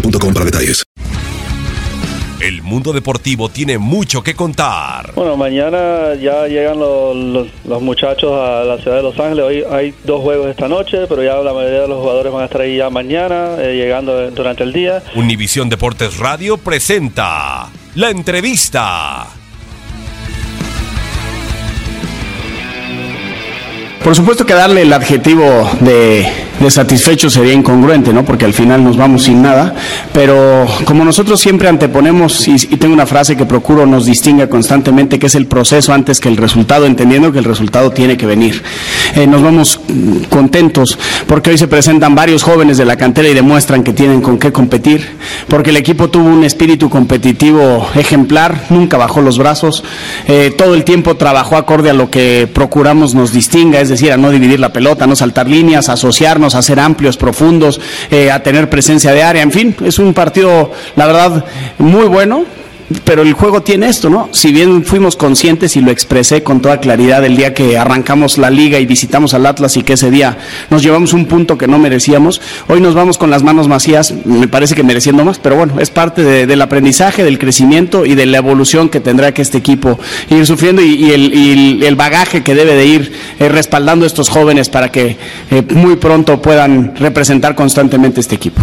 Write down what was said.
boostmobile.com para detalles. El mundo deportivo tiene mucho que contar. Bueno, mañana ya llegan los, los- los muchachos a la ciudad de Los Ángeles. Hoy hay dos juegos esta noche, pero ya la mayoría de los jugadores van a estar ahí ya mañana, eh, llegando durante el día. Univisión Deportes Radio presenta la entrevista. Por supuesto que darle el adjetivo de, de satisfecho sería incongruente, ¿no? Porque al final nos vamos sin nada. Pero como nosotros siempre anteponemos, y, tengo una frase que procuro nos distinga constantemente, que es el proceso antes que el resultado, entendiendo que el resultado tiene que venir. Eh, nos vamos mm, contentos porque hoy se presentan varios jóvenes de la cantera y demuestran que tienen con qué competir, porque el equipo tuvo un espíritu competitivo ejemplar, nunca bajó los brazos, eh, todo el tiempo trabajó acorde a lo que procuramos nos distinga, es decir, a no dividir la pelota, no saltar líneas, asociarnos, a ser amplios, profundos, eh, a tener presencia de área, en fin, es un partido, la verdad, muy bueno. Pero el juego tiene esto, ¿no? Si bien fuimos conscientes y lo expresé con toda claridad el día que arrancamos la liga y visitamos al Atlas y que ese día nos llevamos un punto que no merecíamos, hoy nos vamos con las manos vacías, me parece que mereciendo más, pero bueno, es parte de- del aprendizaje, del crecimiento y de la evolución que tendrá que este equipo ir sufriendo y, el bagaje que debe de ir eh, respaldando a estos jóvenes para que eh, muy pronto puedan representar constantemente este equipo.